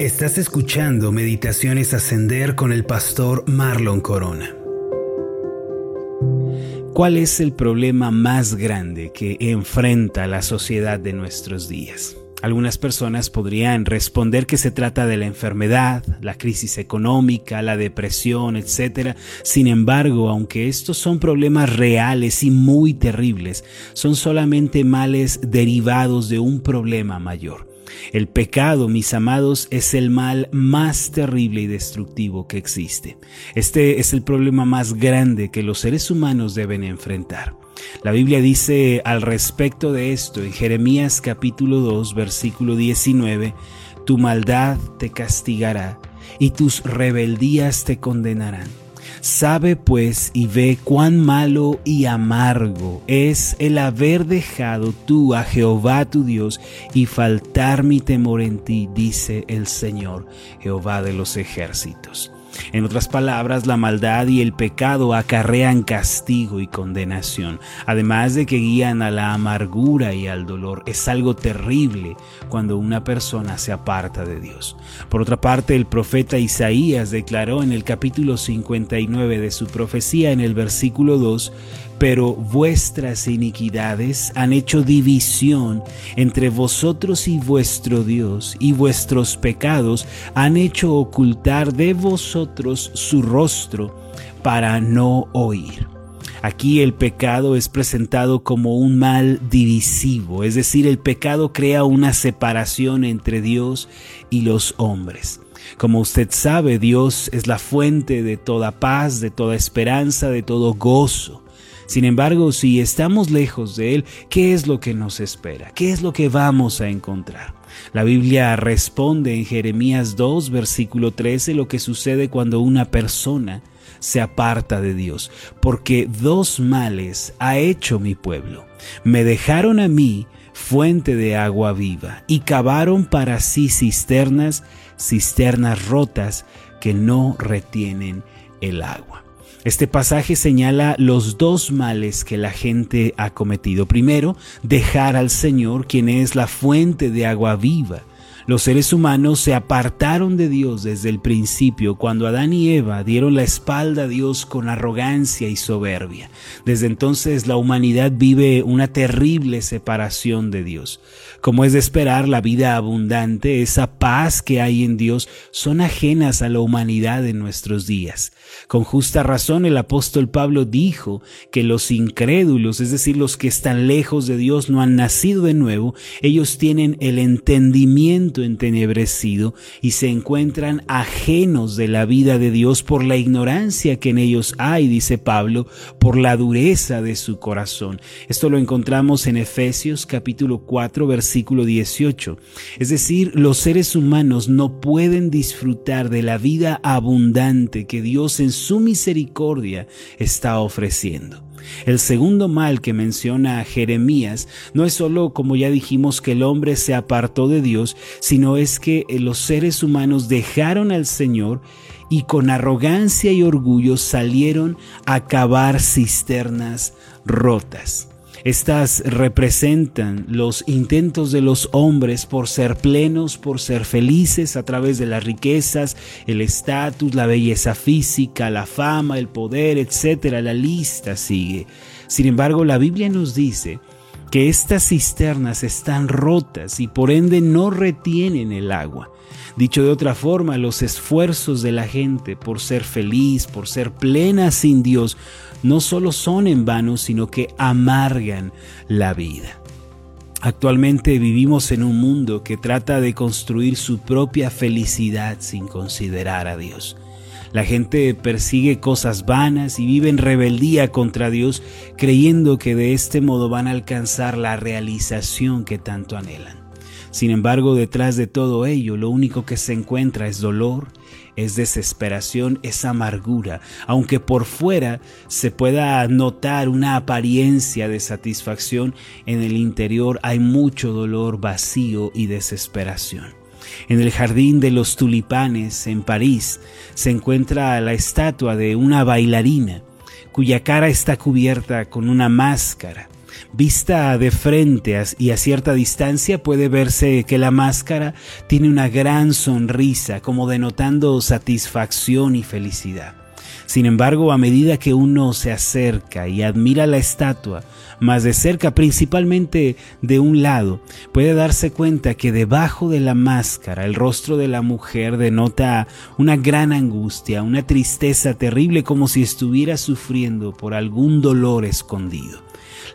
Estás escuchando Meditaciones Ascender con el pastor Marlon Corona. ¿Cuál es el problema más grande que enfrenta la sociedad de nuestros días? Algunas personas podrían responder que se trata de la enfermedad, la crisis económica, la depresión, etc. Sin embargo, aunque estos son problemas reales y muy terribles, son solamente males derivados de un problema mayor. El pecado, mis amados, es el mal más terrible y destructivo que existe. Este es el problema más grande que los seres humanos deben enfrentar. La Biblia dice al respecto de esto en Jeremías capítulo 2 versículo 19, Tu maldad te castigará y tus rebeldías te condenarán. Sabe pues y ve cuán malo y amargo es el haber dejado tú a Jehová tu Dios y faltar mi temor en ti, dice el Señor, Jehová de los ejércitos. En otras palabras, la maldad y el pecado acarrean castigo y condenación, además de que guían a la amargura y al dolor. Es algo terrible cuando una persona se aparta de Dios. Por otra parte, el profeta Isaías declaró en el capítulo 59 de su profecía en el versículo 2, pero vuestras iniquidades han hecho división entre vosotros y vuestro Dios, y vuestros pecados han hecho ocultar de vosotros su rostro para no oír. Aquí el pecado es presentado como un mal divisivo, es decir, el pecado crea una separación entre Dios y los hombres. Como usted sabe, Dios es la fuente de toda paz, de toda esperanza, de todo gozo. Sin embargo, si estamos lejos de Él, ¿qué es lo que nos espera? ¿Qué es lo que vamos a encontrar? La Biblia responde en Jeremías 2, versículo 13, lo que sucede cuando una persona se aparta de Dios, porque dos males ha hecho mi pueblo. Me dejaron a mí fuente de agua viva y cavaron para sí cisternas, cisternas rotas que no retienen el agua. Este pasaje señala los dos males que la gente ha cometido. Primero, dejar al Señor, quien es la fuente de agua viva. Los seres humanos se apartaron de Dios desde el principio cuando Adán y Eva dieron la espalda a Dios con arrogancia y soberbia. Desde entonces la humanidad vive una terrible separación de Dios. Como es de esperar, la vida abundante, esa paz que hay en Dios, son ajenas a la humanidad en nuestros días. Con justa razón el apóstol Pablo dijo que los incrédulos, es decir, los que están lejos de Dios, no han nacido de nuevo, ellos tienen el entendimiento entenebrecido y se encuentran ajenos de la vida de Dios por la ignorancia que en ellos hay, dice Pablo, por la dureza de su corazón. Esto lo encontramos en Efesios capítulo 4 versículo 18. Es decir, los seres humanos no pueden disfrutar de la vida abundante que Dios en su misericordia está ofreciendo. El segundo mal que menciona Jeremías no es solo, como ya dijimos, que el hombre se apartó de Dios, sino es que los seres humanos dejaron al Señor y con arrogancia y orgullo salieron a cavar cisternas rotas. Estas representan los intentos de los hombres por ser plenos, por ser felices a través de las riquezas, el estatus, la belleza física, la fama, el poder, etc. La lista sigue. Sin embargo, la Biblia nos dice que estas cisternas están rotas y por ende no retienen el agua. Dicho de otra forma, los esfuerzos de la gente por ser feliz, por ser plena sin Dios, no solo son en vano, sino que amargan la vida. Actualmente vivimos en un mundo que trata de construir su propia felicidad sin considerar a Dios. La gente persigue cosas vanas y vive en rebeldía contra Dios, creyendo que de este modo van a alcanzar la realización que tanto anhelan. Sin embargo, detrás de todo ello, lo único que se encuentra es dolor, es desesperación, es amargura, aunque por fuera se pueda notar una apariencia de satisfacción, en el interior hay mucho dolor, vacío y desesperación. En el jardín de los tulipanes, en París, se encuentra la estatua de una bailarina, cuya cara está cubierta con una máscara. Vista de frente y a cierta distancia puede verse que la máscara tiene una gran sonrisa, como denotando satisfacción y felicidad. Sin embargo, a medida que uno se acerca y admira la estatua, más de cerca, principalmente de un lado, puede darse cuenta que debajo de la máscara el rostro de la mujer denota una gran angustia, una tristeza terrible como si estuviera sufriendo por algún dolor escondido.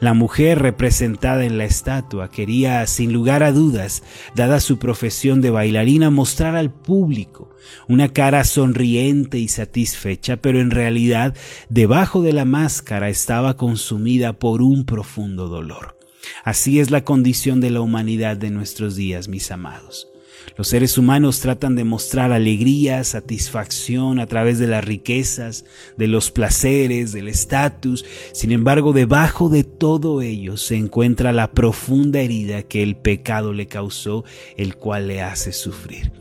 La mujer representada en la estatua quería, sin lugar a dudas, dada su profesión de bailarina, mostrar al público una cara sonriente y satisfecha, pero en realidad debajo de la máscara estaba consumida por un profundo dolor. Así es la condición de la humanidad de nuestros días, mis amados. Los seres humanos tratan de mostrar alegría, satisfacción a través de las riquezas, de los placeres, del estatus. Sin embargo, debajo de todo ello se encuentra la profunda herida que el pecado le causó, el cual le hace sufrir.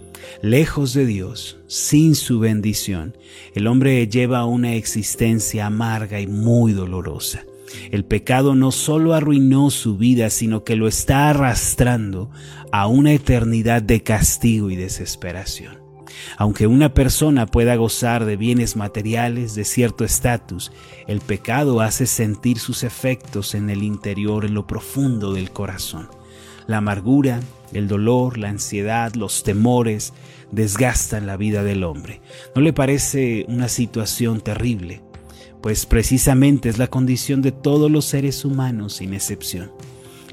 Lejos de Dios, sin su bendición, el hombre lleva una existencia amarga y muy dolorosa. El pecado no solo arruinó su vida, sino que lo está arrastrando a una eternidad de castigo y desesperación. Aunque una persona pueda gozar de bienes materiales, de cierto estatus, el pecado hace sentir sus efectos en el interior, en lo profundo del corazón. La amargura, el dolor, la ansiedad, los temores desgastan la vida del hombre. ¿No le parece una situación terrible? Pues precisamente es la condición de todos los seres humanos sin excepción.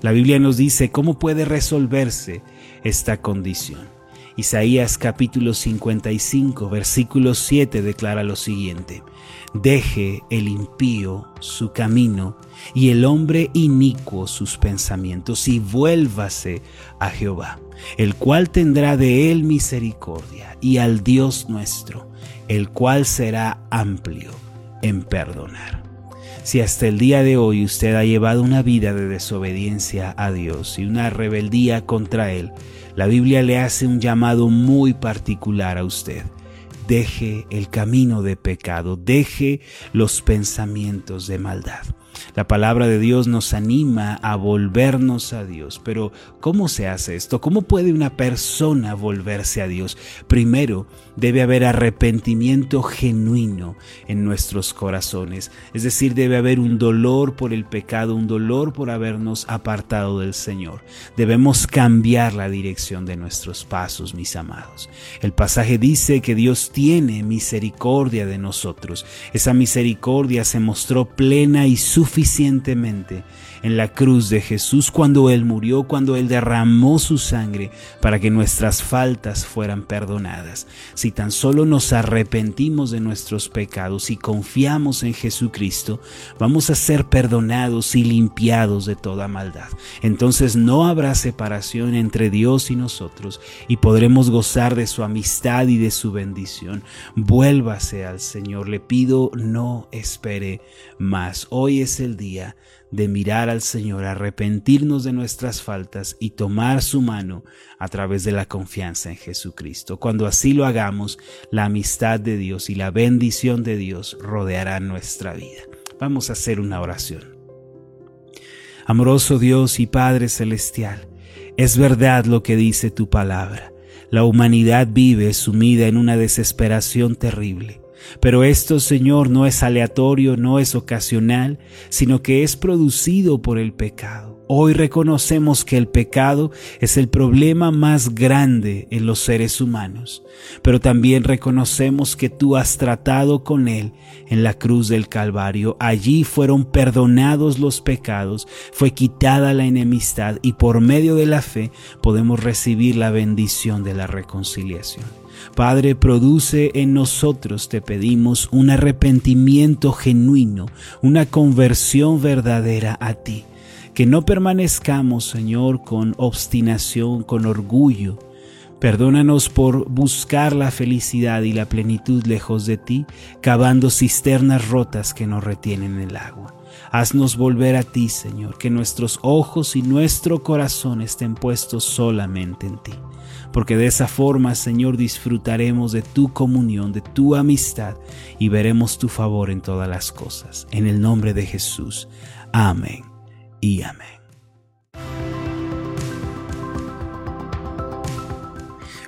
La Biblia nos dice cómo puede resolverse esta condición. Isaías capítulo 55 versículo 7 declara lo siguiente, Deje el impío su camino y el hombre inicuo sus pensamientos y vuélvase a Jehová, el cual tendrá de él misericordia y al Dios nuestro, el cual será amplio en perdonar. Si hasta el día de hoy usted ha llevado una vida de desobediencia a Dios y una rebeldía contra Él, la Biblia le hace un llamado muy particular a usted. Deje el camino de pecado, deje los pensamientos de maldad. La palabra de Dios nos anima a volvernos a Dios. Pero ¿cómo se hace esto? ¿Cómo puede una persona volverse a Dios? Primero, debe haber arrepentimiento genuino en nuestros corazones. Es decir, debe haber un dolor por el pecado, un dolor por habernos apartado del Señor. Debemos cambiar la dirección de nuestros pasos, mis amados. El pasaje dice que Dios tiene misericordia de nosotros. Esa misericordia se mostró plena y suficiente suficientemente en la cruz de Jesús cuando Él murió, cuando Él derramó su sangre para que nuestras faltas fueran perdonadas. Si tan solo nos arrepentimos de nuestros pecados y confiamos en Jesucristo, vamos a ser perdonados y limpiados de toda maldad. Entonces no habrá separación entre Dios y nosotros y podremos gozar de su amistad y de su bendición. Vuélvase al Señor, le pido no espere más. Hoy es el día de mirar al Señor, arrepentirnos de nuestras faltas y tomar su mano a través de la confianza en Jesucristo. Cuando así lo hagamos, la amistad de Dios y la bendición de Dios rodearán nuestra vida. Vamos a hacer una oración. Amoroso Dios y Padre Celestial, es verdad lo que dice tu palabra. La humanidad vive sumida en una desesperación terrible. Pero esto, Señor, no es aleatorio, no es ocasional, sino que es producido por el pecado. Hoy reconocemos que el pecado es el problema más grande en los seres humanos, pero también reconocemos que tú has tratado con él en la cruz del Calvario. Allí fueron perdonados los pecados, fue quitada la enemistad y por medio de la fe podemos recibir la bendición de la reconciliación. Padre, produce en nosotros, te pedimos, un arrepentimiento genuino, una conversión verdadera a ti. Que no permanezcamos, Señor, con obstinación, con orgullo. Perdónanos por buscar la felicidad y la plenitud lejos de ti, cavando cisternas rotas que nos retienen el agua. Haznos volver a ti, Señor, que nuestros ojos y nuestro corazón estén puestos solamente en ti porque de esa forma, Señor, disfrutaremos de tu comunión, de tu amistad y veremos tu favor en todas las cosas. En el nombre de Jesús. Amén y amén.